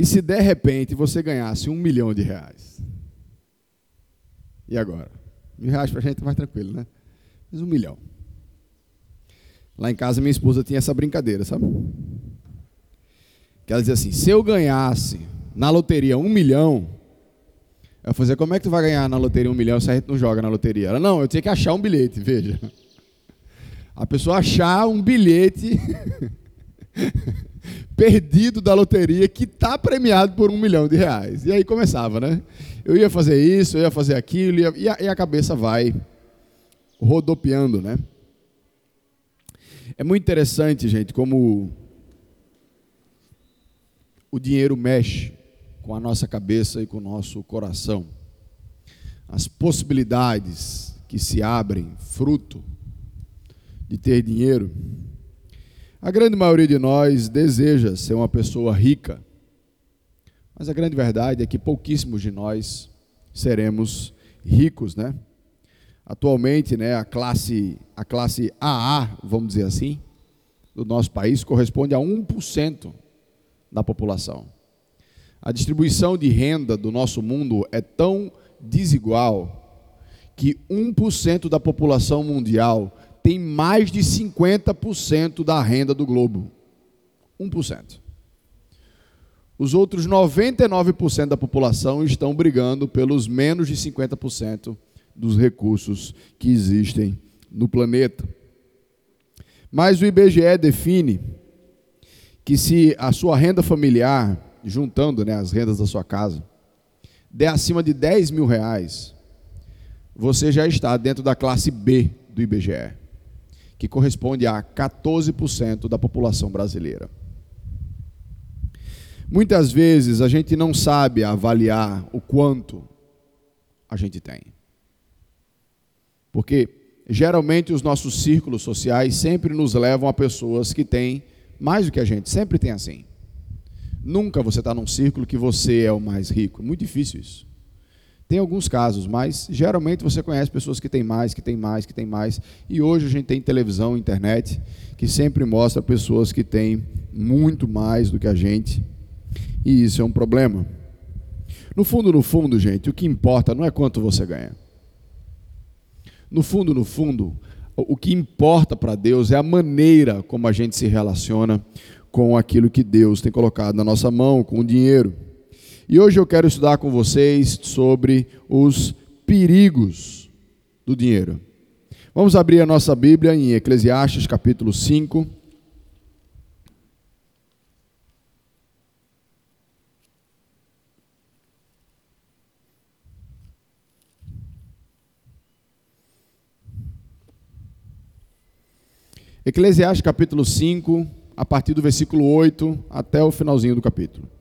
E se de repente você ganhasse um milhão de reais? E agora? Mil reais para a gente é mais tranquilo, né? Mas um milhão. Lá em casa minha esposa tinha essa brincadeira, sabe? Que ela dizia assim: se eu ganhasse na loteria um milhão, eu fazia, como é que tu vai ganhar na loteria um milhão se a gente não joga na loteria? Ela, não, eu tinha que achar um bilhete, veja. A pessoa achar um bilhete perdido da loteria que está premiado por um milhão de reais. E aí começava, né? Eu ia fazer isso, eu ia fazer aquilo, e, a, e a cabeça vai rodopiando, né? É muito interessante, gente, como o dinheiro mexe com a nossa cabeça e com o nosso coração. As possibilidades que se abrem fruto de ter dinheiro. A grande maioria de nós deseja ser uma pessoa rica, mas a grande verdade é que pouquíssimos de nós seremos ricos, né? Atualmente, né, a classe a classe AA, vamos dizer assim, do nosso país corresponde a 1% da população. A distribuição de renda do nosso mundo é tão desigual que 1% da população mundial tem mais de 50% da renda do globo. 1%. Os outros 99% da população estão brigando pelos menos de 50% dos recursos que existem no planeta. Mas o IBGE define que se a sua renda familiar, juntando né, as rendas da sua casa, der acima de 10 mil reais, você já está dentro da classe B do IBGE que corresponde a 14% da população brasileira. Muitas vezes a gente não sabe avaliar o quanto a gente tem. Porque geralmente os nossos círculos sociais sempre nos levam a pessoas que têm mais do que a gente, sempre tem assim. Nunca você está num círculo que você é o mais rico, muito difícil isso. Tem alguns casos, mas geralmente você conhece pessoas que têm mais, que têm mais, que têm mais. E hoje a gente tem televisão, internet, que sempre mostra pessoas que têm muito mais do que a gente. E isso é um problema. No fundo, no fundo, gente, o que importa não é quanto você ganha. No fundo, no fundo, o que importa para Deus é a maneira como a gente se relaciona com aquilo que Deus tem colocado na nossa mão, com o dinheiro. E hoje eu quero estudar com vocês sobre os perigos do dinheiro. Vamos abrir a nossa Bíblia em Eclesiastes capítulo 5. Eclesiastes capítulo 5, a partir do versículo 8 até o finalzinho do capítulo.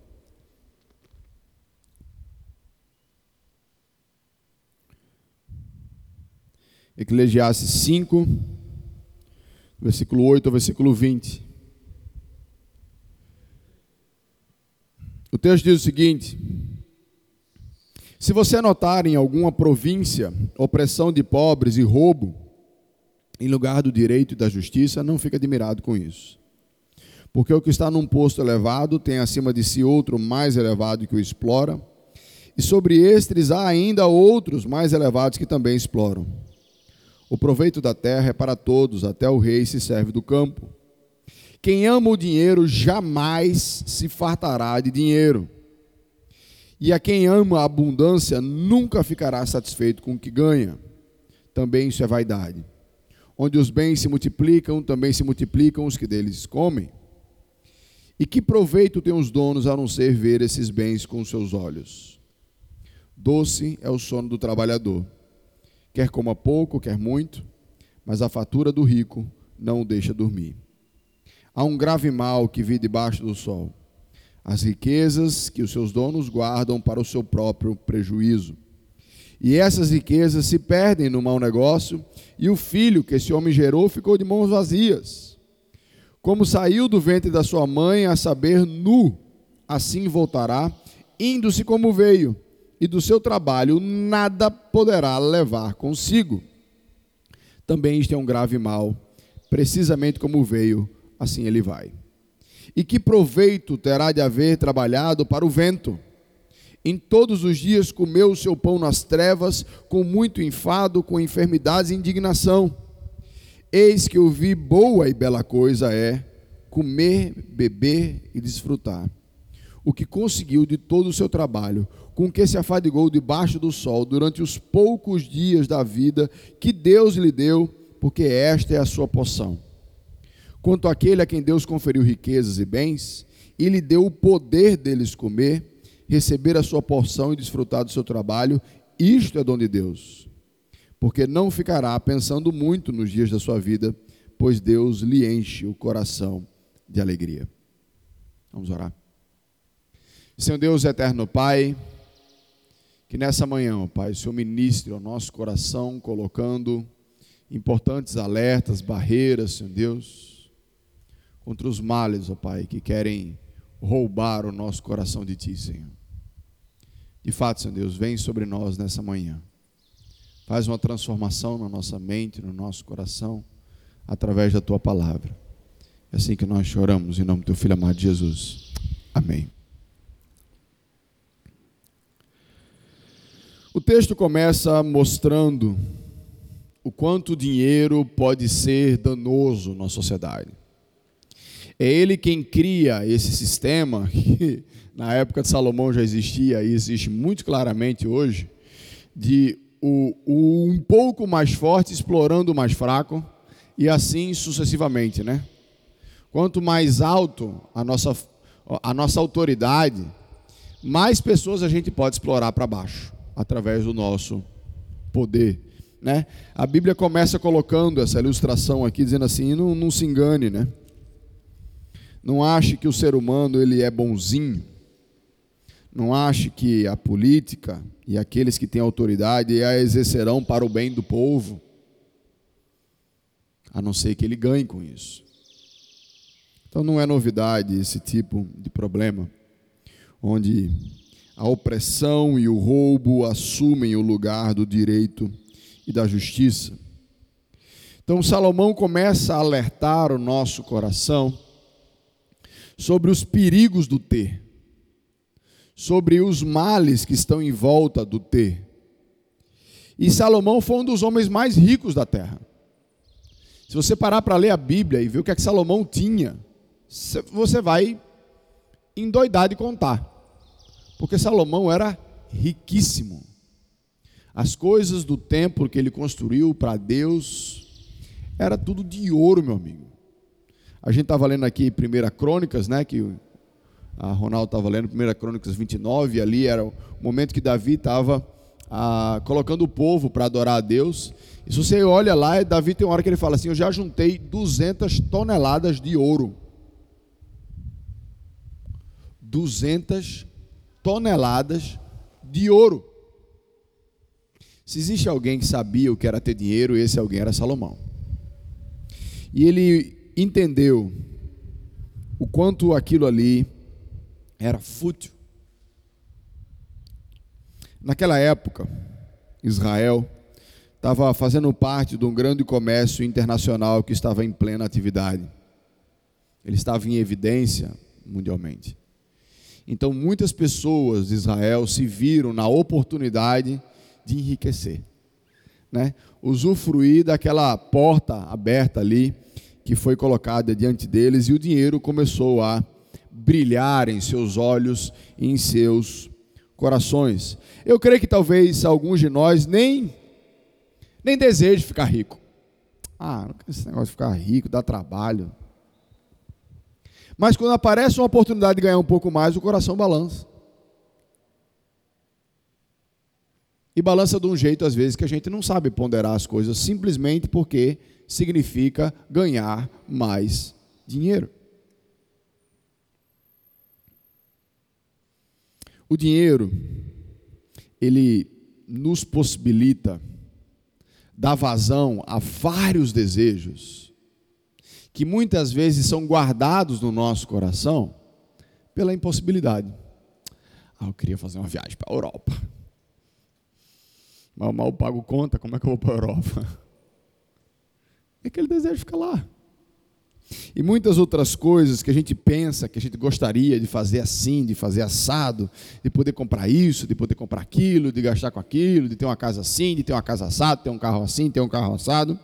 Eclesiastes 5, versículo 8 ao versículo 20. O texto diz o seguinte: Se você notar em alguma província opressão de pobres e roubo, em lugar do direito e da justiça, não fique admirado com isso. Porque o que está num posto elevado tem acima de si outro mais elevado que o explora, e sobre estes há ainda outros mais elevados que também exploram. O proveito da terra é para todos, até o rei se serve do campo. Quem ama o dinheiro jamais se fartará de dinheiro. E a quem ama a abundância nunca ficará satisfeito com o que ganha. Também isso é vaidade. Onde os bens se multiplicam, também se multiplicam os que deles comem. E que proveito tem os donos a não ser ver esses bens com seus olhos? Doce é o sono do trabalhador quer coma pouco, quer muito, mas a fatura do rico não o deixa dormir. Há um grave mal que vi debaixo do sol, as riquezas que os seus donos guardam para o seu próprio prejuízo. E essas riquezas se perdem no mau negócio, e o filho que esse homem gerou ficou de mãos vazias. Como saiu do ventre da sua mãe, a saber, nu, assim voltará, indo-se como veio e do seu trabalho nada poderá levar consigo. Também isto é um grave mal, precisamente como veio, assim ele vai. E que proveito terá de haver trabalhado para o vento? Em todos os dias comeu o seu pão nas trevas, com muito enfado, com enfermidades e indignação. Eis que eu vi boa e bela coisa é comer, beber e desfrutar. O que conseguiu de todo o seu trabalho, com que se afadigou debaixo do sol durante os poucos dias da vida que Deus lhe deu, porque esta é a sua poção. Quanto àquele a quem Deus conferiu riquezas e bens, e lhe deu o poder deles comer, receber a sua porção e desfrutar do seu trabalho, isto é dom de Deus. Porque não ficará pensando muito nos dias da sua vida, pois Deus lhe enche o coração de alegria. Vamos orar. Senhor Deus eterno Pai, que nessa manhã, Pai, o Senhor ministre ao nosso coração, colocando importantes alertas, barreiras, Senhor Deus, contra os males, ó Pai, que querem roubar o nosso coração de Ti, Senhor. De fato, Senhor Deus, vem sobre nós nessa manhã. Faz uma transformação na nossa mente, no nosso coração, através da Tua palavra. É assim que nós choramos, em nome do Teu Filho amado Jesus. Amém. O texto começa mostrando o quanto o dinheiro pode ser danoso na sociedade. É ele quem cria esse sistema, que na época de Salomão já existia e existe muito claramente hoje, de o, o um pouco mais forte explorando o mais fraco, e assim sucessivamente, né? Quanto mais alto a nossa, a nossa autoridade, mais pessoas a gente pode explorar para baixo através do nosso poder. Né? A Bíblia começa colocando essa ilustração aqui, dizendo assim: não, não se engane, né? Não ache que o ser humano ele é bonzinho. Não ache que a política e aqueles que têm autoridade a exercerão para o bem do povo, a não ser que ele ganhe com isso. Então não é novidade esse tipo de problema, onde a opressão e o roubo assumem o lugar do direito e da justiça. Então, Salomão começa a alertar o nosso coração sobre os perigos do ter, sobre os males que estão em volta do ter. E Salomão foi um dos homens mais ricos da terra. Se você parar para ler a Bíblia e ver o que é que Salomão tinha, você vai endoidar de contar. Porque Salomão era riquíssimo. As coisas do templo que ele construiu para Deus era tudo de ouro, meu amigo. A gente estava lendo aqui 1 Crônicas, né? Que a Ronaldo estava lendo 1 Crônicas 29, ali era o momento que Davi estava ah, colocando o povo para adorar a Deus. E se você olha lá, Davi tem uma hora que ele fala assim: Eu já juntei 200 toneladas de ouro. 200 toneladas de ouro. Se existe alguém que sabia o que era ter dinheiro, esse alguém era Salomão. E ele entendeu o quanto aquilo ali era fútil. Naquela época, Israel estava fazendo parte de um grande comércio internacional que estava em plena atividade. Ele estava em evidência mundialmente. Então, muitas pessoas de Israel se viram na oportunidade de enriquecer, né? usufruir daquela porta aberta ali que foi colocada diante deles e o dinheiro começou a brilhar em seus olhos e em seus corações. Eu creio que talvez alguns de nós nem nem desejem ficar rico. Ah, esse negócio de ficar rico dá trabalho. Mas quando aparece uma oportunidade de ganhar um pouco mais, o coração balança. E balança de um jeito, às vezes, que a gente não sabe ponderar as coisas, simplesmente porque significa ganhar mais dinheiro. O dinheiro, ele nos possibilita dar vazão a vários desejos que muitas vezes são guardados no nosso coração pela impossibilidade. Ah, eu queria fazer uma viagem para a Europa. Mas mal pago conta, como é que eu vou para a Europa? E aquele desejo fica lá. E muitas outras coisas que a gente pensa, que a gente gostaria de fazer assim, de fazer assado, de poder comprar isso, de poder comprar aquilo, de gastar com aquilo, de ter uma casa assim, de ter uma casa assada, ter um carro assim, ter um carro assado.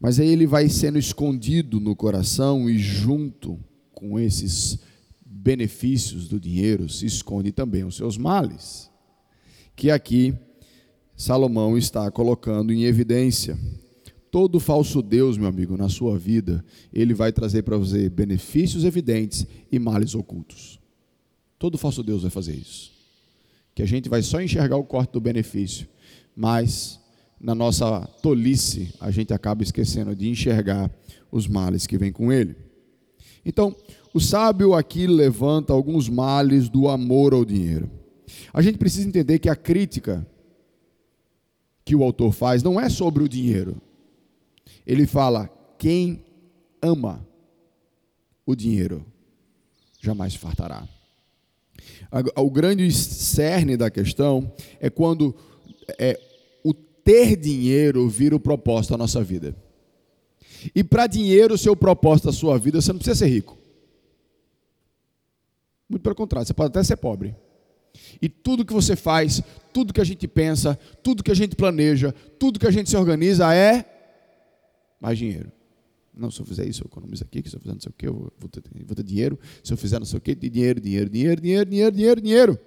Mas aí ele vai sendo escondido no coração e junto com esses benefícios do dinheiro se esconde também os seus males, que aqui Salomão está colocando em evidência. Todo falso Deus, meu amigo, na sua vida, ele vai trazer para você benefícios evidentes e males ocultos. Todo falso Deus vai fazer isso. Que a gente vai só enxergar o corte do benefício, mas na nossa tolice a gente acaba esquecendo de enxergar os males que vêm com ele. Então, o sábio aqui levanta alguns males do amor ao dinheiro. A gente precisa entender que a crítica que o autor faz não é sobre o dinheiro. Ele fala: quem ama o dinheiro jamais fartará. O grande cerne da questão é quando é, ter dinheiro vira o propósito da nossa vida. E para dinheiro ser o propósito da sua vida, você não precisa ser rico. Muito pelo contrário, você pode até ser pobre. E tudo que você faz, tudo que a gente pensa, tudo que a gente planeja, tudo que a gente se organiza é mais dinheiro. Não, se eu fizer isso, eu economizo aqui, se eu fizer não sei o que, eu vou ter, vou ter dinheiro. Se eu fizer não sei o que, dinheiro, dinheiro, dinheiro, dinheiro, dinheiro, dinheiro, dinheiro.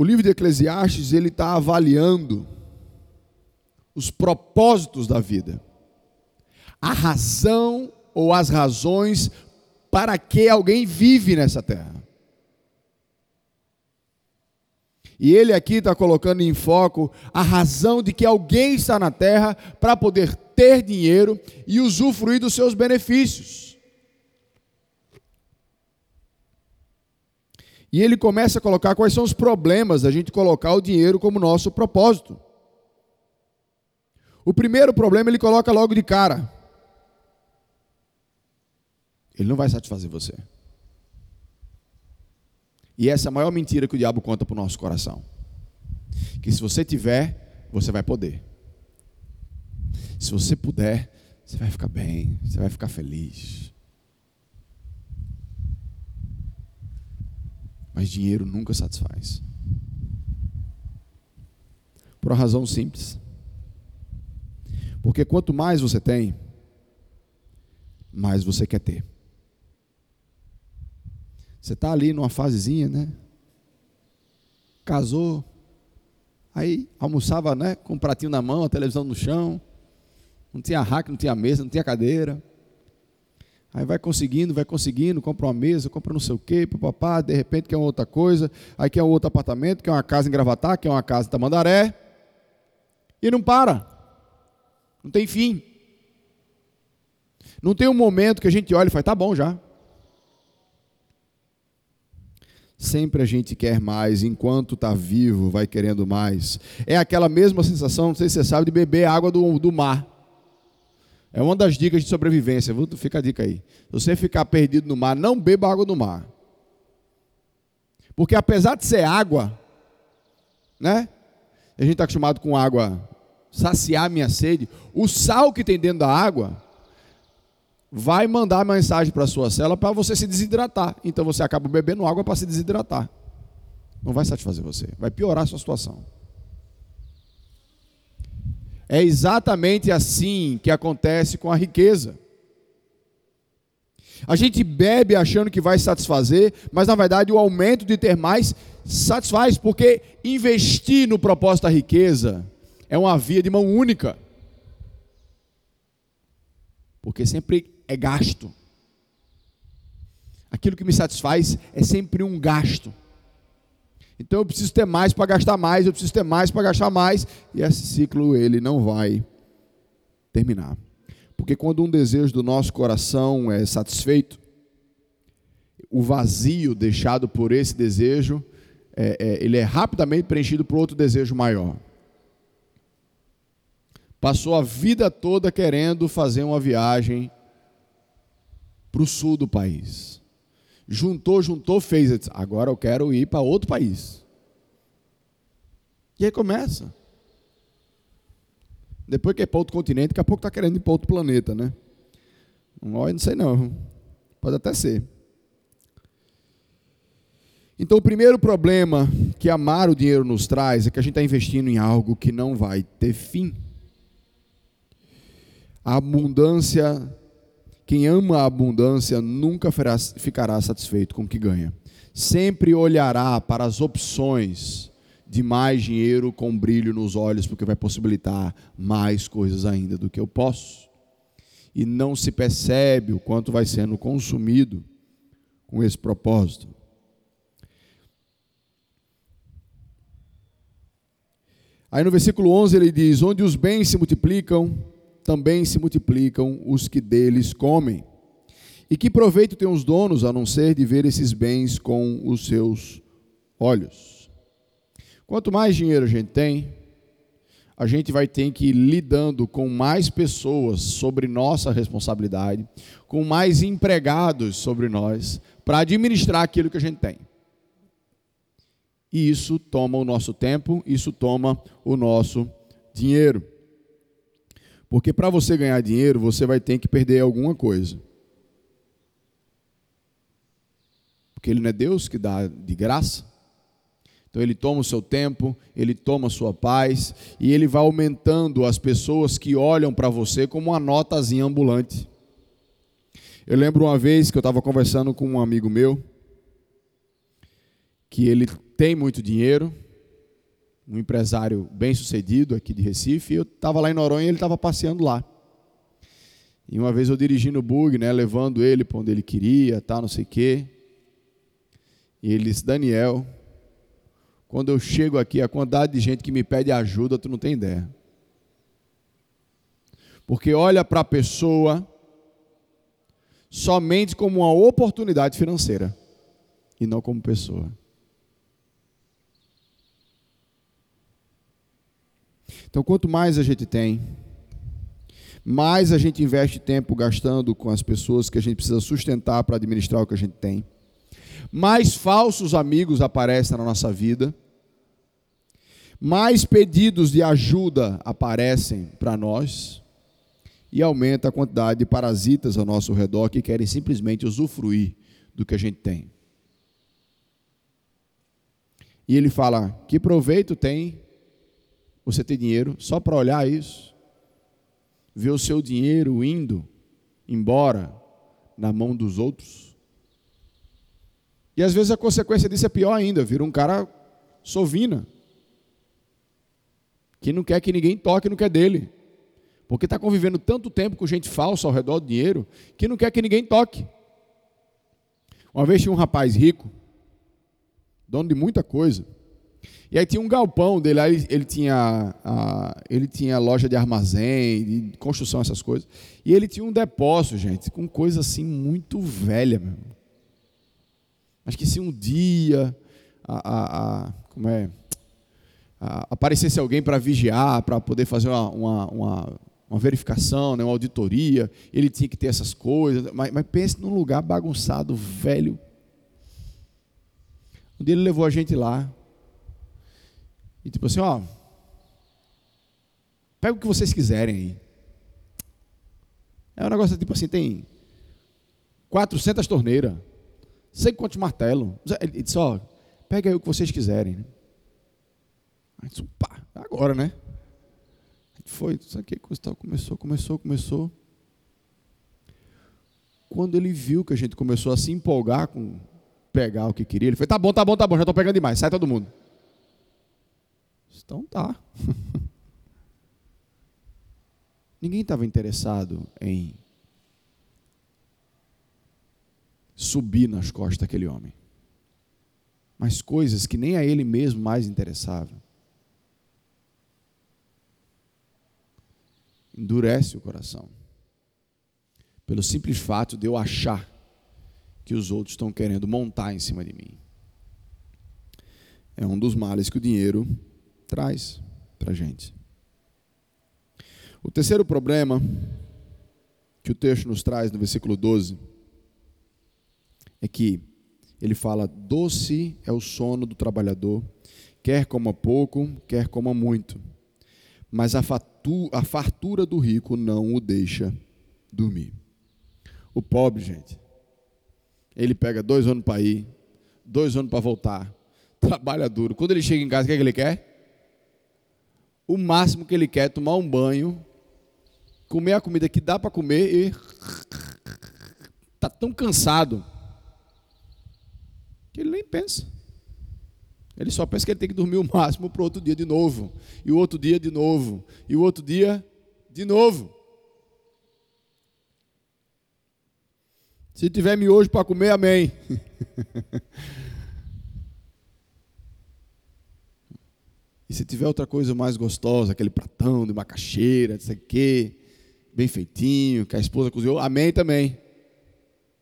O livro de Eclesiastes, ele está avaliando os propósitos da vida. A razão ou as razões para que alguém vive nessa terra. E ele aqui está colocando em foco a razão de que alguém está na terra para poder ter dinheiro e usufruir dos seus benefícios. E ele começa a colocar quais são os problemas da gente colocar o dinheiro como nosso propósito. O primeiro problema ele coloca logo de cara. Ele não vai satisfazer você. E essa é a maior mentira que o diabo conta para o nosso coração. Que se você tiver, você vai poder. Se você puder, você vai ficar bem, você vai ficar feliz. Mas dinheiro nunca satisfaz. Por uma razão simples. Porque quanto mais você tem, mais você quer ter. Você está ali numa fasezinha, né? Casou, aí almoçava, né? Com um pratinho na mão, a televisão no chão, não tinha rack, não tinha mesa, não tinha cadeira. Aí vai conseguindo, vai conseguindo, compra uma mesa, compra não sei o quê, papá, de repente quer uma outra coisa, aí quer um outro apartamento, quer uma casa em Gravatar, quer uma casa em Tamandaré, e não para. Não tem fim. Não tem um momento que a gente olha e fala, tá bom já. Sempre a gente quer mais, enquanto está vivo, vai querendo mais. É aquela mesma sensação, não sei se você sabe, de beber água do, do mar. É uma das dicas de sobrevivência, fica a dica aí. Se você ficar perdido no mar, não beba água do mar. Porque apesar de ser água, né? A gente está acostumado com água saciar minha sede. O sal que tem dentro da água vai mandar mensagem para a sua célula para você se desidratar. Então você acaba bebendo água para se desidratar. Não vai satisfazer você, vai piorar a sua situação. É exatamente assim que acontece com a riqueza. A gente bebe achando que vai satisfazer, mas na verdade o aumento de ter mais satisfaz, porque investir no propósito da riqueza é uma via de mão única. Porque sempre é gasto. Aquilo que me satisfaz é sempre um gasto. Então eu preciso ter mais para gastar mais, eu preciso ter mais para gastar mais, e esse ciclo ele não vai terminar. Porque quando um desejo do nosso coração é satisfeito, o vazio deixado por esse desejo, é, é, ele é rapidamente preenchido por outro desejo maior. Passou a vida toda querendo fazer uma viagem para o sul do país. Juntou, juntou, fez. Agora eu quero ir para outro país. E aí começa. Depois que é para outro continente, daqui a pouco está querendo ir para outro planeta, né? Não sei não. Pode até ser. Então, o primeiro problema que amar o dinheiro nos traz é que a gente está investindo em algo que não vai ter fim. A abundância, quem ama a abundância nunca ficará satisfeito com o que ganha. Sempre olhará para as opções de mais dinheiro com brilho nos olhos, porque vai possibilitar mais coisas ainda do que eu posso. E não se percebe o quanto vai sendo consumido com esse propósito. Aí no versículo 11 ele diz: Onde os bens se multiplicam, também se multiplicam os que deles comem. E que proveito tem os donos a não ser de ver esses bens com os seus olhos? Quanto mais dinheiro a gente tem, a gente vai ter que ir lidando com mais pessoas sobre nossa responsabilidade, com mais empregados sobre nós, para administrar aquilo que a gente tem. E isso toma o nosso tempo, isso toma o nosso dinheiro. Porque para você ganhar dinheiro, você vai ter que perder alguma coisa. Porque ele não é Deus que dá de graça. Então ele toma o seu tempo, ele toma a sua paz e ele vai aumentando as pessoas que olham para você como uma notazinha ambulante. Eu lembro uma vez que eu estava conversando com um amigo meu, que ele tem muito dinheiro, um empresário bem sucedido aqui de Recife, e eu estava lá em Noronha e ele estava passeando lá. E uma vez eu dirigindo o bug, né, levando ele para onde ele queria, tá, não sei o quê. E ele disse, Daniel, quando eu chego aqui, a quantidade de gente que me pede ajuda, tu não tem ideia. Porque olha para a pessoa somente como uma oportunidade financeira e não como pessoa. Então, quanto mais a gente tem, mais a gente investe tempo gastando com as pessoas que a gente precisa sustentar para administrar o que a gente tem, mais falsos amigos aparecem na nossa vida, mais pedidos de ajuda aparecem para nós. E aumenta a quantidade de parasitas ao nosso redor que querem simplesmente usufruir do que a gente tem. E ele fala: que proveito tem você ter dinheiro só para olhar isso, ver o seu dinheiro indo embora na mão dos outros. E às vezes a consequência disso é pior ainda, vira um cara sovina, que não quer que ninguém toque no que é dele, porque está convivendo tanto tempo com gente falsa ao redor do dinheiro, que não quer que ninguém toque. Uma vez tinha um rapaz rico, dono de muita coisa, e aí tinha um galpão dele, aí ele tinha, a, ele tinha loja de armazém, de construção, essas coisas. E ele tinha um depósito, gente, com coisa assim muito velha mesmo. Acho que se um dia a, a, a como é, aparecesse alguém para vigiar, para poder fazer uma, uma, uma, uma, verificação, né, uma auditoria, ele tinha que ter essas coisas. Mas, mas pense num lugar bagunçado, velho. Um dia ele levou a gente lá. E tipo assim, ó, pega o que vocês quiserem aí. É um negócio tipo assim, tem 400 torneiras, sei quantos martelos. Ele disse, ó, pega aí o que vocês quiserem. Né? Aí disse, pá, agora, né? Foi, sabe que coisa tal, começou, começou, começou. Quando ele viu que a gente começou a se empolgar com pegar o que queria, ele foi, tá bom, tá bom, tá bom, já estou pegando demais, sai todo mundo. Então tá. Ninguém estava interessado em subir nas costas daquele homem. Mas coisas que nem a ele mesmo mais interessavam. Endurece o coração. Pelo simples fato de eu achar que os outros estão querendo montar em cima de mim. É um dos males que o dinheiro traz para a gente. O terceiro problema que o texto nos traz no versículo 12 é que ele fala: doce é o sono do trabalhador, quer coma pouco, quer coma muito. mas a, a fartura do rico não o deixa dormir. O pobre, gente, ele pega dois anos para ir, dois anos para voltar, trabalha duro. Quando ele chega em casa, o que, é que ele quer? O máximo que ele quer é tomar um banho, comer a comida que dá para comer e está tão cansado que ele nem pensa. Ele só pensa que ele tem que dormir o máximo para o outro dia de novo. E o outro dia de novo. E o outro dia de novo. Se tiver miojo para comer, amém. e se tiver outra coisa mais gostosa, aquele pratão de macaxeira, não sei o quê, bem feitinho, que a esposa cozinhou, amém também.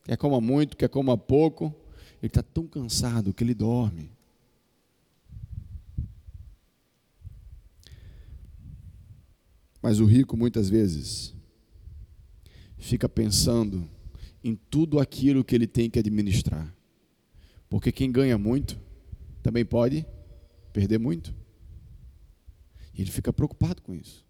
Quer coma muito, quer coma pouco. Ele está tão cansado que ele dorme. Mas o rico muitas vezes fica pensando em tudo aquilo que ele tem que administrar. Porque quem ganha muito também pode perder muito. Ele fica preocupado com isso.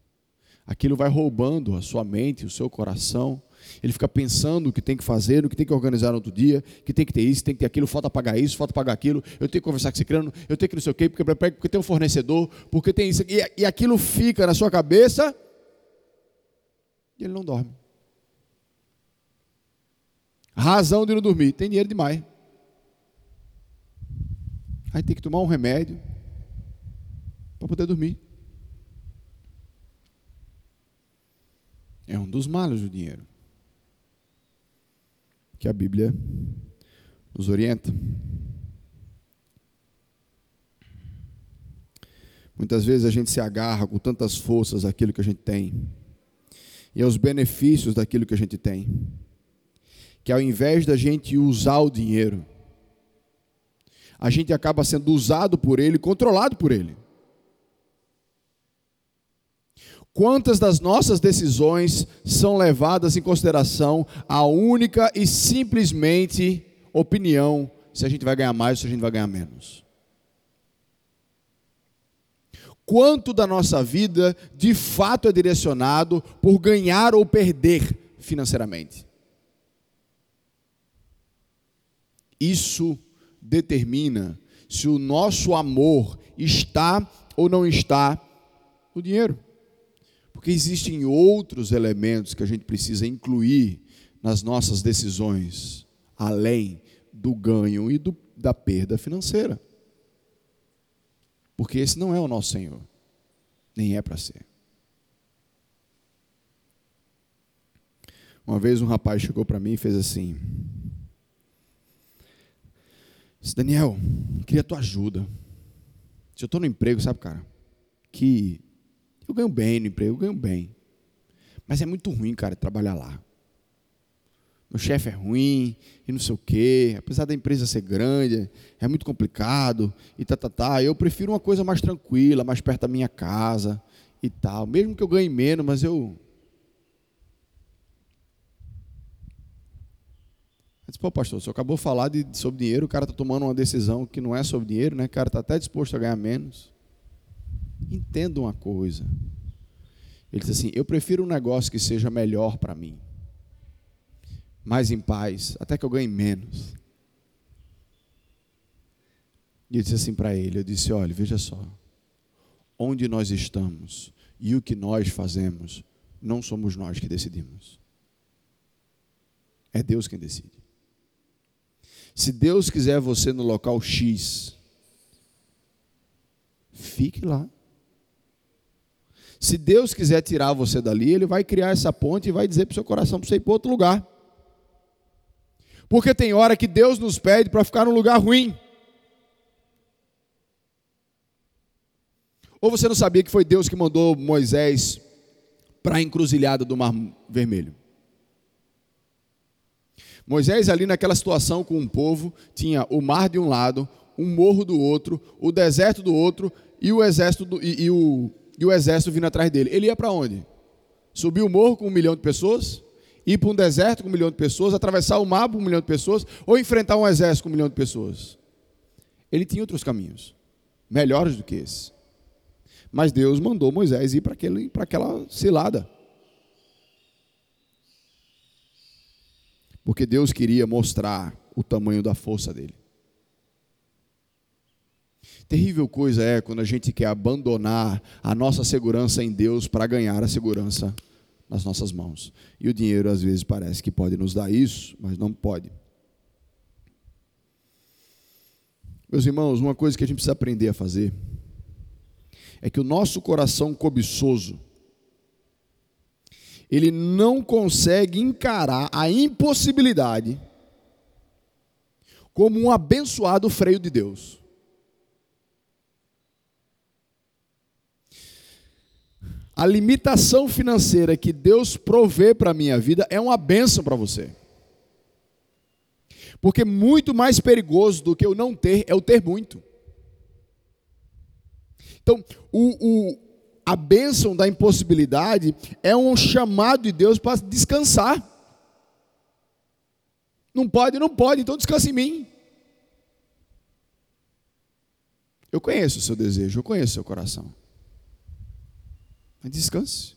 Aquilo vai roubando a sua mente, o seu coração. Ele fica pensando o que tem que fazer, o que tem que organizar no outro dia, que tem que ter isso, tem que ter aquilo, falta pagar isso, falta pagar aquilo, eu tenho que conversar com esse crânio, eu tenho que não sei o quê, porque, porque tem um fornecedor, porque tem isso. E, e aquilo fica na sua cabeça e ele não dorme. Razão de não dormir, tem dinheiro demais. Aí tem que tomar um remédio para poder dormir. É um dos males do dinheiro. Que a Bíblia nos orienta. Muitas vezes a gente se agarra com tantas forças àquilo que a gente tem e aos benefícios daquilo que a gente tem. Que ao invés da gente usar o dinheiro, a gente acaba sendo usado por ele, controlado por ele. Quantas das nossas decisões são levadas em consideração a única e simplesmente opinião se a gente vai ganhar mais ou se a gente vai ganhar menos? quanto da nossa vida de fato é direcionado por ganhar ou perder financeiramente. Isso determina se o nosso amor está ou não está no dinheiro. Porque existem outros elementos que a gente precisa incluir nas nossas decisões, além do ganho e do, da perda financeira. Porque esse não é o nosso Senhor, nem é para ser. Uma vez um rapaz chegou para mim e fez assim: Daniel, queria tua ajuda. Se eu estou no emprego, sabe, cara, que eu ganho bem no emprego, eu ganho bem. Mas é muito ruim, cara, trabalhar lá meu chefe é ruim e não sei o quê, apesar da empresa ser grande, é muito complicado e tá, tá, tá. Eu prefiro uma coisa mais tranquila, mais perto da minha casa e tal. Mesmo que eu ganhe menos, mas eu. Eu disse, pô, pastor, você acabou de falar de, sobre dinheiro, o cara está tomando uma decisão que não é sobre dinheiro, né? O cara está até disposto a ganhar menos. Entenda uma coisa. Ele disse assim: eu prefiro um negócio que seja melhor para mim mais em paz, até que eu ganhe menos. E eu disse assim para ele: Eu disse, olha, veja só, onde nós estamos e o que nós fazemos, não somos nós que decidimos. É Deus quem decide. Se Deus quiser você no local X, fique lá. Se Deus quiser tirar você dali, Ele vai criar essa ponte e vai dizer para o seu coração para você ir para outro lugar. Porque tem hora que Deus nos pede para ficar num lugar ruim. Ou você não sabia que foi Deus que mandou Moisés para a encruzilhada do Mar Vermelho? Moisés, ali naquela situação com o povo, tinha o mar de um lado, um morro do outro, o deserto do outro e o exército, do, e, e, o, e o exército vindo atrás dele. Ele ia para onde? Subir o morro com um milhão de pessoas? ir para um deserto com um milhão de pessoas, atravessar o mar com um milhão de pessoas, ou enfrentar um exército com um milhão de pessoas. Ele tinha outros caminhos, melhores do que esse. Mas Deus mandou Moisés ir para aquela cilada. Porque Deus queria mostrar o tamanho da força dele. Terrível coisa é quando a gente quer abandonar a nossa segurança em Deus para ganhar a segurança nas nossas mãos. E o dinheiro às vezes parece que pode nos dar isso, mas não pode. Meus irmãos, uma coisa que a gente precisa aprender a fazer é que o nosso coração cobiçoso ele não consegue encarar a impossibilidade como um abençoado freio de Deus. A limitação financeira que Deus provê para a minha vida é uma benção para você. Porque muito mais perigoso do que eu não ter é o ter muito. Então, o, o, a bênção da impossibilidade é um chamado de Deus para descansar. Não pode, não pode, então descanse em mim. Eu conheço o seu desejo, eu conheço o seu coração. Mas descanse.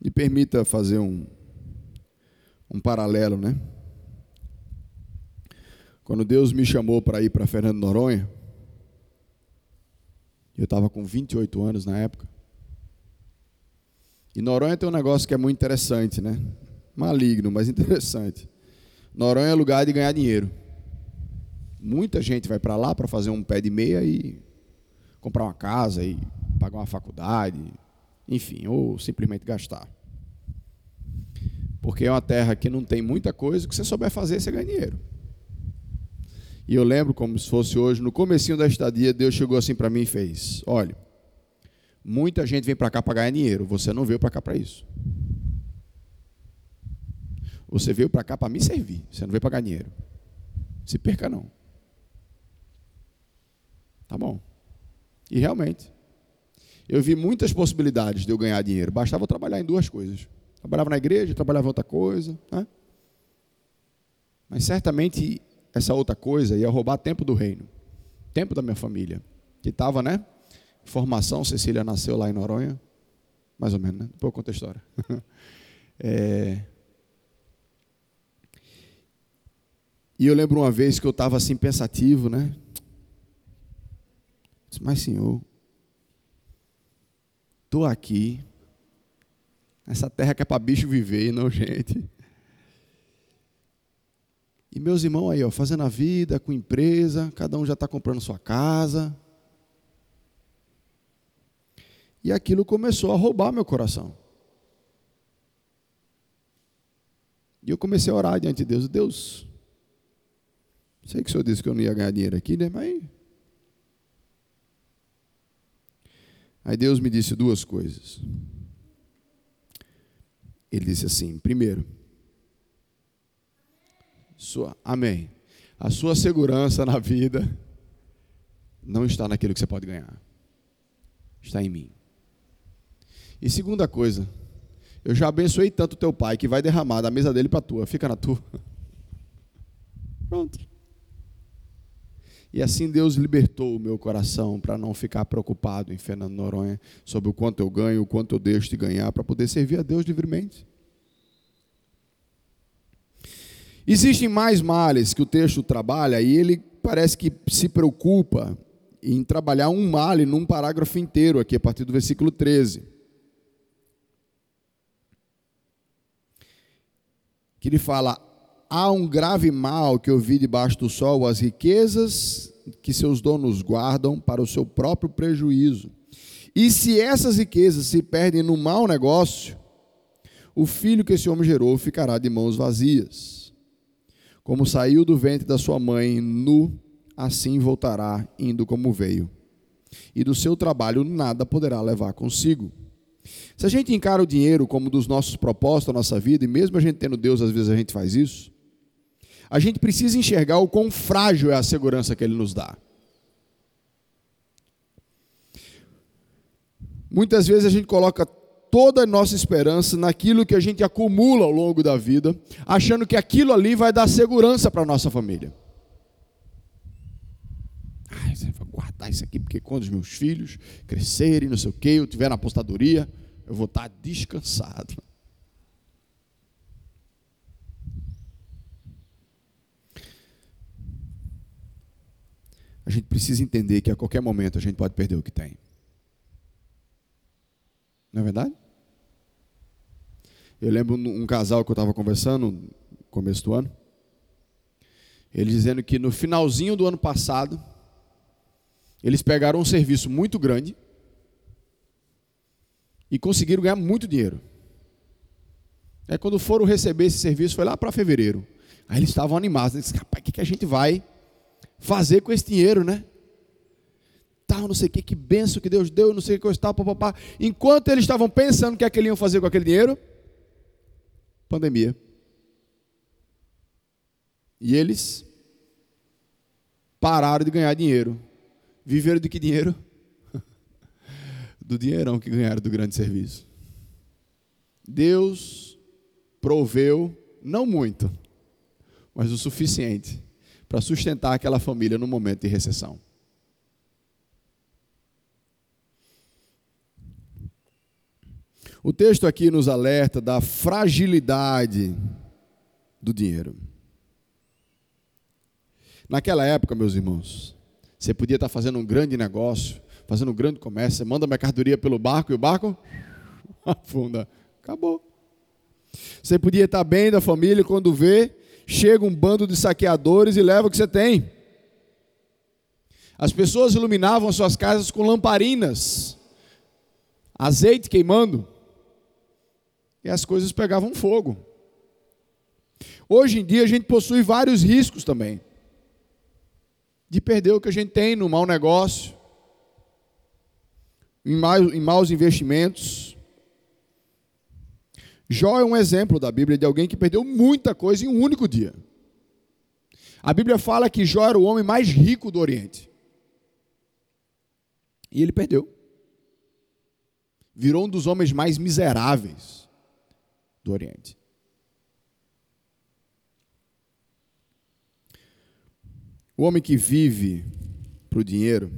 Me permita fazer um, um paralelo, né? Quando Deus me chamou para ir para Fernando Noronha, eu estava com 28 anos na época. E Noronha tem um negócio que é muito interessante, né? Maligno, mas interessante. Noronha é lugar de ganhar dinheiro. Muita gente vai para lá para fazer um pé de meia e comprar uma casa e pagar uma faculdade, enfim, ou simplesmente gastar. Porque é uma terra que não tem muita coisa, que você souber fazer, você ganha dinheiro. E eu lembro como se fosse hoje, no comecinho da estadia, Deus chegou assim para mim e fez: "Olha, muita gente vem para cá para ganhar dinheiro, você não veio para cá para isso. Você veio para cá para me servir, você não veio para ganhar dinheiro. Se perca não. Tá bom. E realmente, eu vi muitas possibilidades de eu ganhar dinheiro. Bastava eu trabalhar em duas coisas. Trabalhava na igreja, trabalhava em outra coisa. Né? Mas certamente essa outra coisa ia roubar tempo do reino. Tempo da minha família. Que estava, né? Formação, Cecília nasceu lá em Noronha. Mais ou menos, né? Depois eu conto a história. é... E eu lembro uma vez que eu estava assim pensativo, né? Mas, Senhor, estou aqui, essa terra que é para bicho viver não gente. E meus irmãos aí, ó, fazendo a vida, com empresa, cada um já está comprando sua casa. E aquilo começou a roubar meu coração. E eu comecei a orar diante de Deus. Deus, sei que o Senhor disse que eu não ia ganhar dinheiro aqui, né? Mas Aí Deus me disse duas coisas. Ele disse assim: primeiro, sua, amém. A sua segurança na vida não está naquilo que você pode ganhar, está em mim. E segunda coisa, eu já abençoei tanto teu pai que vai derramar da mesa dele para tua, fica na tua. Pronto. E assim Deus libertou o meu coração para não ficar preocupado em Fernando Noronha sobre o quanto eu ganho, o quanto eu deixo de ganhar, para poder servir a Deus livremente. Existem mais males que o texto trabalha e ele parece que se preocupa em trabalhar um male num parágrafo inteiro, aqui a partir do versículo 13. Que ele fala: há um grave mal que eu vi debaixo do sol, as riquezas que seus donos guardam para o seu próprio prejuízo. E se essas riquezas se perdem no mau negócio, o filho que esse homem gerou ficará de mãos vazias. Como saiu do ventre da sua mãe nu, assim voltará indo como veio. E do seu trabalho nada poderá levar consigo. Se a gente encara o dinheiro como dos nossos propósitos da nossa vida, e mesmo a gente tendo Deus, às vezes a gente faz isso, a gente precisa enxergar o quão frágil é a segurança que ele nos dá. Muitas vezes a gente coloca toda a nossa esperança naquilo que a gente acumula ao longo da vida, achando que aquilo ali vai dar segurança para a nossa família. vou guardar isso aqui, porque quando os meus filhos crescerem, não sei o quê, eu estiver na apostadoria, eu vou estar descansado. Gente precisa entender que a qualquer momento a gente pode perder o que tem. Não é verdade? Eu lembro um casal que eu estava conversando no começo do ano. Ele dizendo que no finalzinho do ano passado, eles pegaram um serviço muito grande e conseguiram ganhar muito dinheiro. Aí quando foram receber esse serviço, foi lá para fevereiro. Aí eles estavam animados. Disseram, rapaz, o que, que a gente vai fazer com esse dinheiro, né? Tal, não sei o que, que benção que Deus deu, não sei o que coisa tal, papapá. Enquanto eles estavam pensando o que é que eles iam fazer com aquele dinheiro, pandemia. E eles pararam de ganhar dinheiro. Viveram de que dinheiro? Do dinheirão que ganharam do grande serviço. Deus proveu, não muito, mas o suficiente para sustentar aquela família no momento de recessão. O texto aqui nos alerta da fragilidade do dinheiro. Naquela época, meus irmãos, você podia estar fazendo um grande negócio, fazendo um grande comércio, você manda mercadoria pelo barco e o barco afunda. Acabou. Você podia estar bem da família quando vê, chega um bando de saqueadores e leva o que você tem. As pessoas iluminavam suas casas com lamparinas, azeite queimando, e as coisas pegavam fogo. Hoje em dia a gente possui vários riscos também de perder o que a gente tem no mau negócio, em, maus investimentos. Jó é um exemplo da Bíblia de alguém que perdeu muita coisa em um único dia. A Bíblia fala que Jó era o homem mais rico do Oriente. E ele perdeu. Virou um dos homens mais miseráveis do Oriente. O homem que vive para o dinheiro,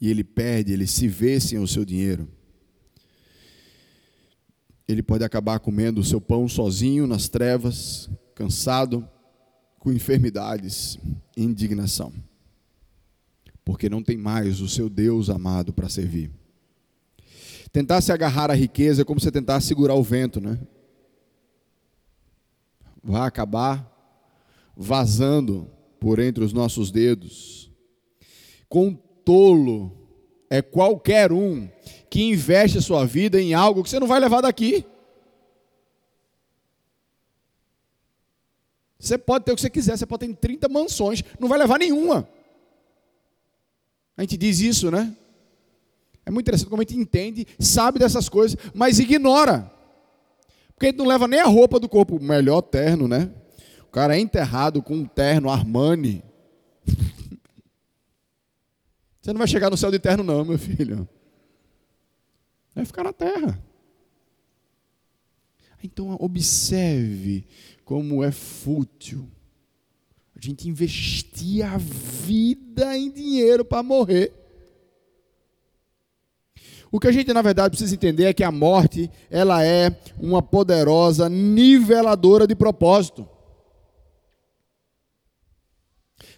e ele perde, ele se vê sem o seu dinheiro, ele pode acabar comendo o seu pão sozinho nas trevas, cansado, com enfermidades e indignação, porque não tem mais o seu Deus amado para servir. Tentar se agarrar à riqueza é como você tentar segurar o vento, né? Vai acabar vazando por entre os nossos dedos. Com tolo é qualquer um que investe a sua vida em algo que você não vai levar daqui. Você pode ter o que você quiser, você pode ter 30 mansões, não vai levar nenhuma. A gente diz isso, né? É muito interessante como a gente entende, sabe dessas coisas, mas ignora. Porque a gente não leva nem a roupa do corpo, melhor terno, né? O cara é enterrado com um terno Armani. Você não vai chegar no céu de terno, não, meu filho. Vai ficar na terra. Então, observe como é fútil a gente investir a vida em dinheiro para morrer. O que a gente, na verdade, precisa entender é que a morte, ela é uma poderosa niveladora de propósito.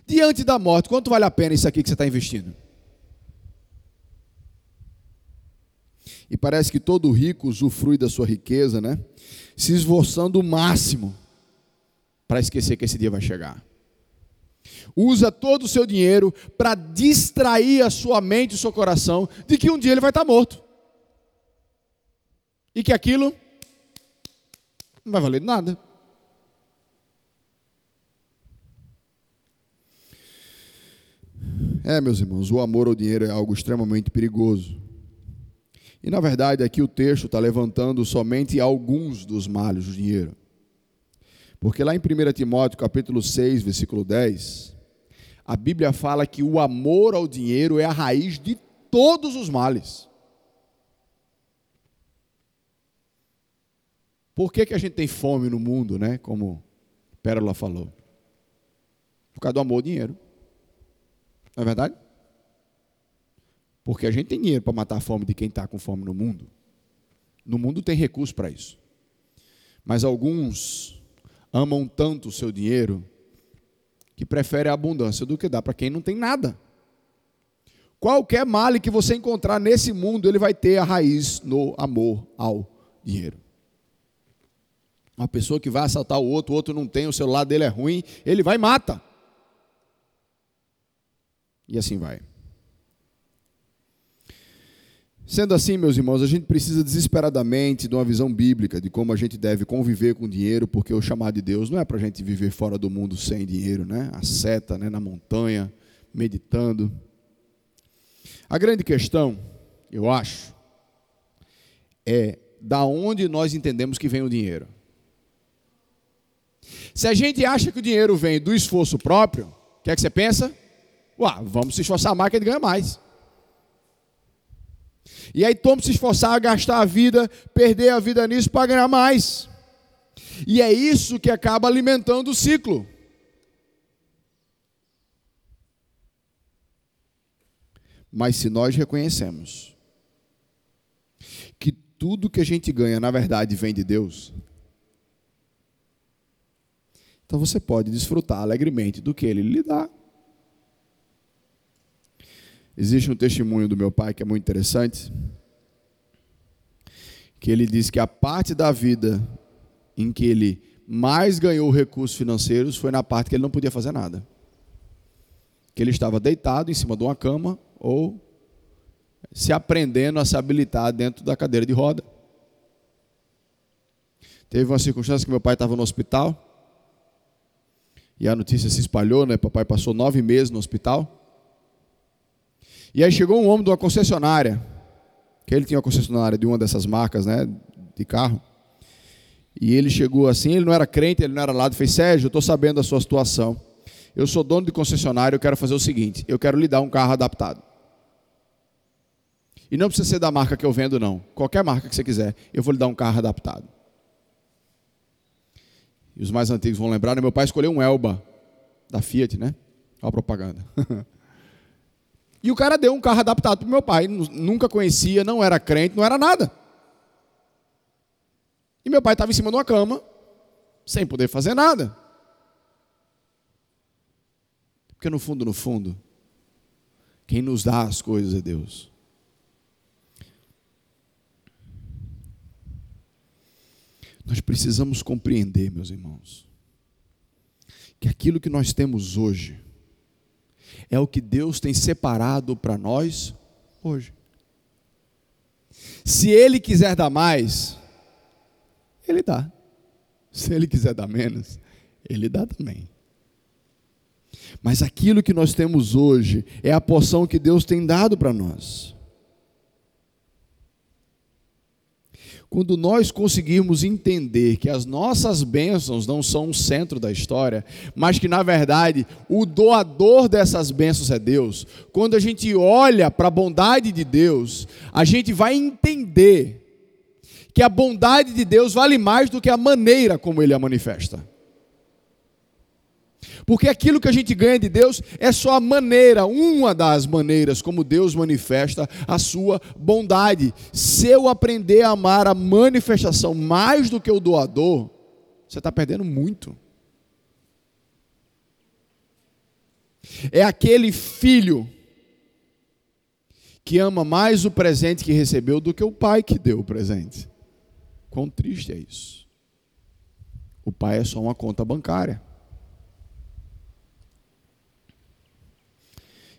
Diante da morte, quanto vale a pena isso aqui que você está investindo? E parece que todo rico usufrui da sua riqueza, né? Se esforçando o máximo para esquecer que esse dia vai chegar. Usa todo o seu dinheiro para distrair a sua mente e o seu coração de que um dia ele vai estar morto. E que aquilo não vai valer nada. É, meus irmãos, o amor ao dinheiro é algo extremamente perigoso. E na verdade, aqui o texto está levantando somente alguns dos males do dinheiro. Porque lá em 1 Timóteo, capítulo 6, versículo 10, a Bíblia fala que o amor ao dinheiro é a raiz de todos os males. Por que, que a gente tem fome no mundo, né? Como Pérola falou. Por causa do amor ao dinheiro. Não é verdade? Porque a gente tem dinheiro para matar a fome de quem está com fome no mundo. No mundo tem recurso para isso. Mas alguns amam tanto o seu dinheiro que preferem a abundância do que dá para quem não tem nada. Qualquer mal que você encontrar nesse mundo, ele vai ter a raiz no amor ao dinheiro. Uma pessoa que vai assaltar o outro, o outro não tem, o celular dele é ruim, ele vai e mata. E assim vai. Sendo assim, meus irmãos, a gente precisa desesperadamente de uma visão bíblica de como a gente deve conviver com dinheiro, porque o chamado de Deus não é para a gente viver fora do mundo sem dinheiro, né? A seta, né? na montanha, meditando. A grande questão, eu acho, é da onde nós entendemos que vem o dinheiro. Se a gente acha que o dinheiro vem do esforço próprio, o que é que você pensa? Uá, vamos se esforçar mais que ele ganha mais. E aí toma se esforçar a gastar a vida, perder a vida nisso para ganhar mais. E é isso que acaba alimentando o ciclo. Mas se nós reconhecemos que tudo que a gente ganha, na verdade, vem de Deus, então você pode desfrutar alegremente do que Ele lhe dá. Existe um testemunho do meu pai que é muito interessante, que ele diz que a parte da vida em que ele mais ganhou recursos financeiros foi na parte que ele não podia fazer nada. Que ele estava deitado em cima de uma cama ou se aprendendo a se habilitar dentro da cadeira de roda. Teve uma circunstância que meu pai estava no hospital e a notícia se espalhou, né? Papai passou nove meses no hospital. E aí chegou um homem de uma concessionária, que ele tinha uma concessionária de uma dessas marcas, né, de carro. E ele chegou assim, ele não era crente, ele não era lado, fez, Sérgio, eu estou sabendo da sua situação. Eu sou dono de concessionária, eu quero fazer o seguinte, eu quero lhe dar um carro adaptado. E não precisa ser da marca que eu vendo, não. Qualquer marca que você quiser, eu vou lhe dar um carro adaptado. E os mais antigos vão lembrar, né? meu pai escolheu um Elba, da Fiat, né? Olha a propaganda. E o cara deu um carro adaptado para meu pai. Nunca conhecia, não era crente, não era nada. E meu pai estava em cima de uma cama, sem poder fazer nada. Porque no fundo, no fundo, quem nos dá as coisas é Deus. Nós precisamos compreender, meus irmãos, que aquilo que nós temos hoje, é o que Deus tem separado para nós hoje. Se Ele quiser dar mais, Ele dá. Se Ele quiser dar menos, Ele dá também. Mas aquilo que nós temos hoje é a porção que Deus tem dado para nós. Quando nós conseguirmos entender que as nossas bênçãos não são o centro da história, mas que na verdade o doador dessas bênçãos é Deus, quando a gente olha para a bondade de Deus, a gente vai entender que a bondade de Deus vale mais do que a maneira como ele a manifesta. Porque aquilo que a gente ganha de Deus é só a maneira, uma das maneiras como Deus manifesta a sua bondade. Se eu aprender a amar a manifestação mais do que o doador, você está perdendo muito. É aquele filho que ama mais o presente que recebeu do que o pai que deu o presente. Quão triste é isso. O pai é só uma conta bancária.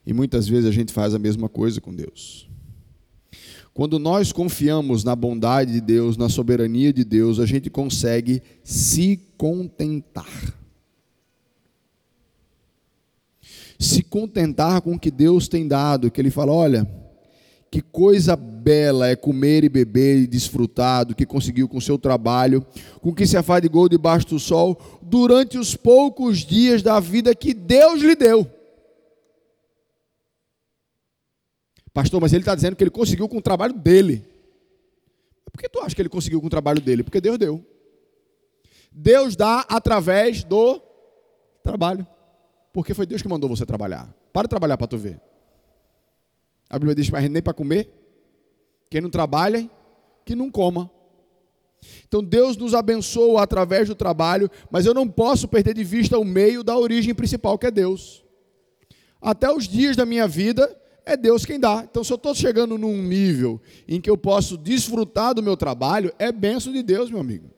E muitas vezes a gente faz a mesma coisa com Deus. Quando nós confiamos na bondade de Deus, na soberania de Deus, a gente consegue se contentar. Se contentar com o que Deus tem dado, que Ele fala: olha, que coisa bela é comer e beber e desfrutar do que conseguiu com seu trabalho, com que se afadigou debaixo do sol, durante os poucos dias da vida que Deus lhe deu. Pastor, mas ele está dizendo que ele conseguiu com o trabalho dele. Por que tu acha que ele conseguiu com o trabalho dele? Porque Deus deu. Deus dá através do trabalho. Porque foi Deus que mandou você trabalhar. Para de trabalhar para tu ver. A Bíblia diz para nem para comer. Quem não trabalha, que não coma. Então Deus nos abençoa através do trabalho, mas eu não posso perder de vista o meio da origem principal, que é Deus. Até os dias da minha vida, é Deus quem dá. Então, se eu estou chegando num nível em que eu posso desfrutar do meu trabalho, é benção de Deus, meu amigo.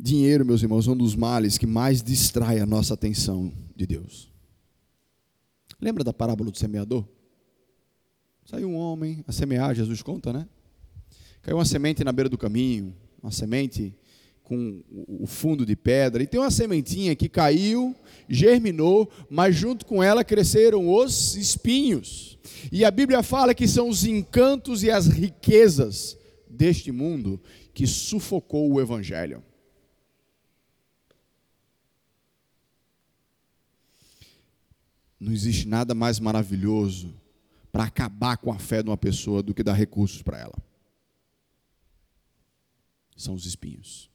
Dinheiro, meus irmãos, é um dos males que mais distrai a nossa atenção de Deus. Lembra da parábola do semeador? Saiu um homem a semear, Jesus conta, né? Caiu uma semente na beira do caminho, uma semente com o fundo de pedra, e tem uma sementinha que caiu, germinou, mas junto com ela cresceram os espinhos. E a Bíblia fala que são os encantos e as riquezas deste mundo que sufocou o evangelho. Não existe nada mais maravilhoso para acabar com a fé de uma pessoa do que dar recursos para ela. São os espinhos.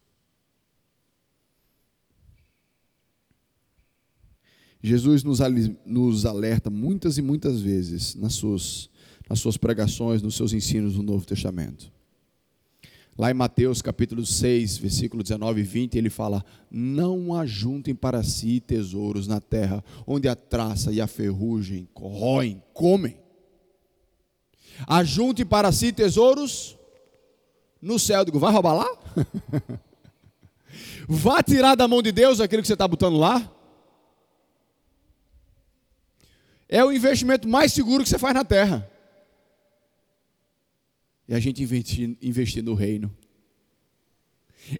Jesus nos, alerta muitas e muitas vezes nas suas, nas suas pregações, nos seus ensinos no Novo Testamento. Lá em Mateus capítulo 6, versículo 19 e 20, ele fala: Não ajuntem para si tesouros na terra, onde a traça e a ferrugem corroem, comem. Ajunte para si tesouros no céu. Digo, vai roubar lá? Vá tirar da mão de Deus aquilo que você está botando lá? É o investimento mais seguro que você faz na terra e a gente investir, investir no reino.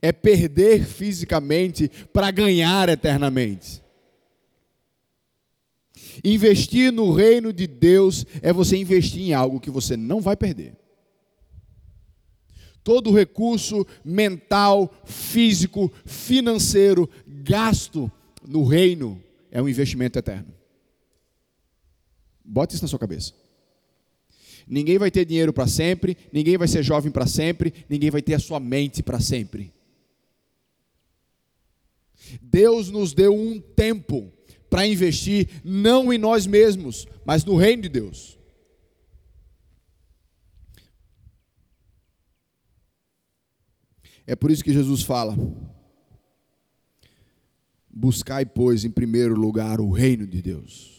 É perder fisicamente para ganhar eternamente. Investir no reino de Deus é você investir em algo que você não vai perder. Todo recurso mental, físico, financeiro gasto no reino é um investimento eterno. Bote isso na sua cabeça. Ninguém vai ter dinheiro para sempre, ninguém vai ser jovem para sempre, ninguém vai ter a sua mente para sempre. Deus nos deu um tempo para investir não em nós mesmos, mas no reino de Deus. É por isso que Jesus fala: Buscai, pois, em primeiro lugar o reino de Deus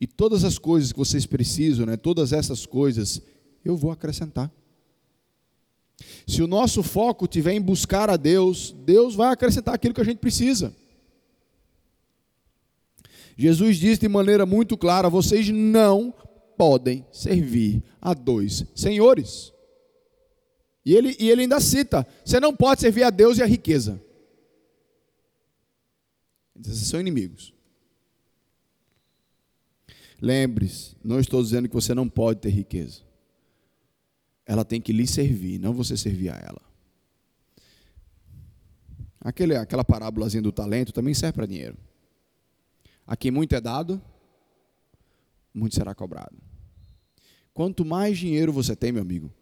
e todas as coisas que vocês precisam, né, todas essas coisas, eu vou acrescentar. Se o nosso foco tiver em buscar a Deus, Deus vai acrescentar aquilo que a gente precisa. Jesus diz de maneira muito clara: vocês não podem servir a dois senhores. E ele, e ele ainda cita: você não pode servir a Deus e a riqueza. Esses são inimigos. Lembre-se, não estou dizendo que você não pode ter riqueza. Ela tem que lhe servir, não você servir a ela. Aquele, aquela parábolazinha do talento também serve para dinheiro. A quem muito é dado, muito será cobrado. Quanto mais dinheiro você tem, meu amigo,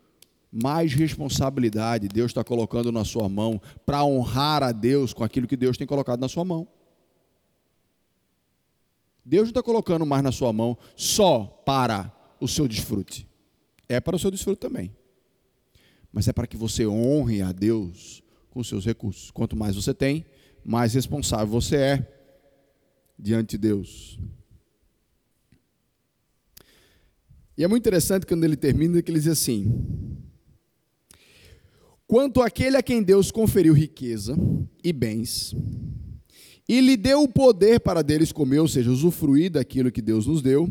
mais responsabilidade Deus está colocando na sua mão para honrar a Deus com aquilo que Deus tem colocado na sua mão. Deus não está colocando mais na sua mão só para o seu desfrute. É para o seu desfrute também. Mas é para que você honre a Deus com seus recursos. Quanto mais você tem, mais responsável você é diante de Deus. E é muito interessante quando ele termina que ele diz assim: Quanto àquele a quem Deus conferiu riqueza e bens, e lhe deu o poder para deles comer, ou seja, usufruir daquilo que Deus nos deu,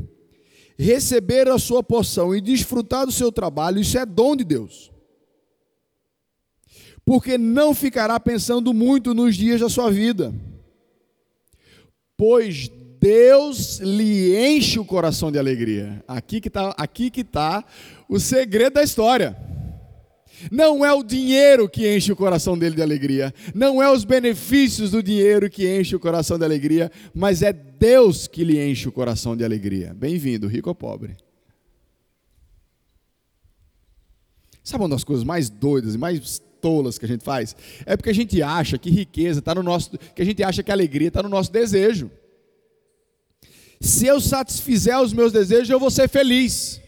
receber a sua porção e desfrutar do seu trabalho, isso é dom de Deus. Porque não ficará pensando muito nos dias da sua vida, pois Deus lhe enche o coração de alegria. Aqui que está, aqui que tá o segredo da história. Não é o dinheiro que enche o coração dele de alegria, não é os benefícios do dinheiro que enche o coração de alegria, mas é Deus que lhe enche o coração de alegria. Bem-vindo, rico ou pobre. Sabe uma das coisas mais doidas e mais tolas que a gente faz? É porque a gente acha que riqueza está no nosso, que a gente acha que alegria está no nosso desejo. Se eu satisfizer os meus desejos, eu vou ser feliz.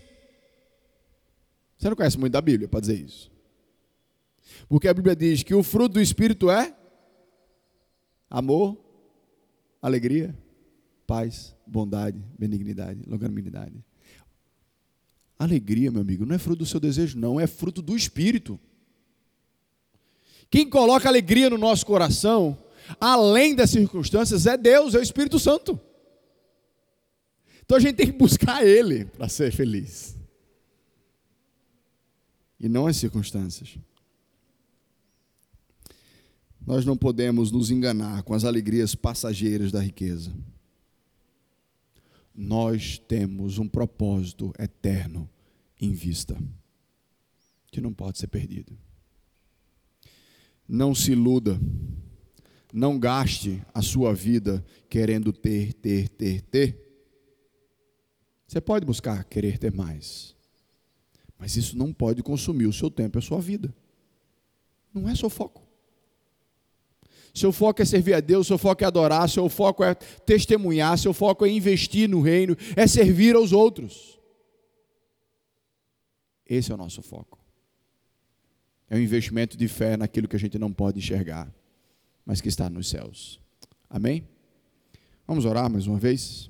Você não conhece muito da Bíblia para dizer isso. Porque a Bíblia diz que o fruto do Espírito é amor, alegria, paz, bondade, benignidade, longanimidade. Alegria, meu amigo, não é fruto do seu desejo, não, é fruto do Espírito. Quem coloca alegria no nosso coração, além das circunstâncias, é Deus, é o Espírito Santo. Então a gente tem que buscar Ele para ser feliz. E não as circunstâncias. Nós não podemos nos enganar com as alegrias passageiras da riqueza nós temos um propósito eterno em vista, que não pode ser perdido. Não se iluda, não gaste a sua vida querendo ter, ter, ter, ter. Você pode buscar querer ter mais, mas isso não pode consumir o seu tempo e a sua vida. Não é seu foco seu foco é servir a Deus, seu foco é adorar, seu foco é testemunhar, seu foco é investir no reino, é servir aos outros. Esse é o nosso foco. É um investimento de fé naquilo que a gente não pode enxergar, mas que está nos céus. Amém? Vamos orar mais uma vez?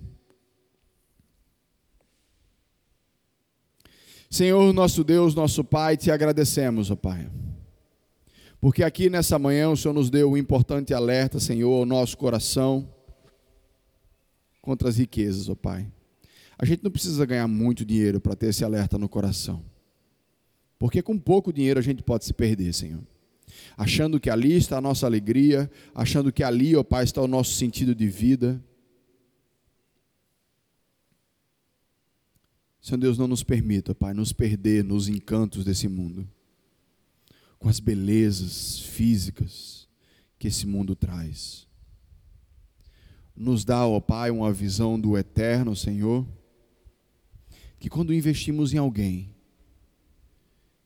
Senhor, nosso Deus, nosso Pai, te agradecemos, ó Pai porque aqui nessa manhã o Senhor nos deu um importante alerta, Senhor, ao nosso coração contra as riquezas, ó Pai. A gente não precisa ganhar muito dinheiro para ter esse alerta no coração. Porque com pouco dinheiro a gente pode se perder, Senhor. Achando que ali está a nossa alegria, achando que ali, ó Pai, está o nosso sentido de vida. Senhor Deus, não nos permita, Pai, nos perder nos encantos desse mundo com as belezas físicas que esse mundo traz. Nos dá, ó Pai, uma visão do eterno, Senhor, que quando investimos em alguém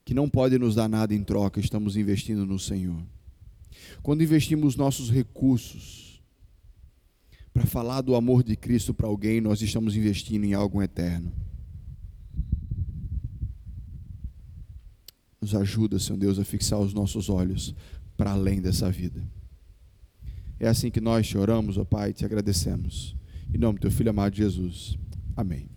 que não pode nos dar nada em troca, estamos investindo no Senhor. Quando investimos nossos recursos para falar do amor de Cristo para alguém, nós estamos investindo em algo eterno. Nos ajuda, Senhor Deus, a fixar os nossos olhos para além dessa vida. É assim que nós te oramos, ó Pai, e te agradecemos. Em nome do teu Filho amado Jesus. Amém.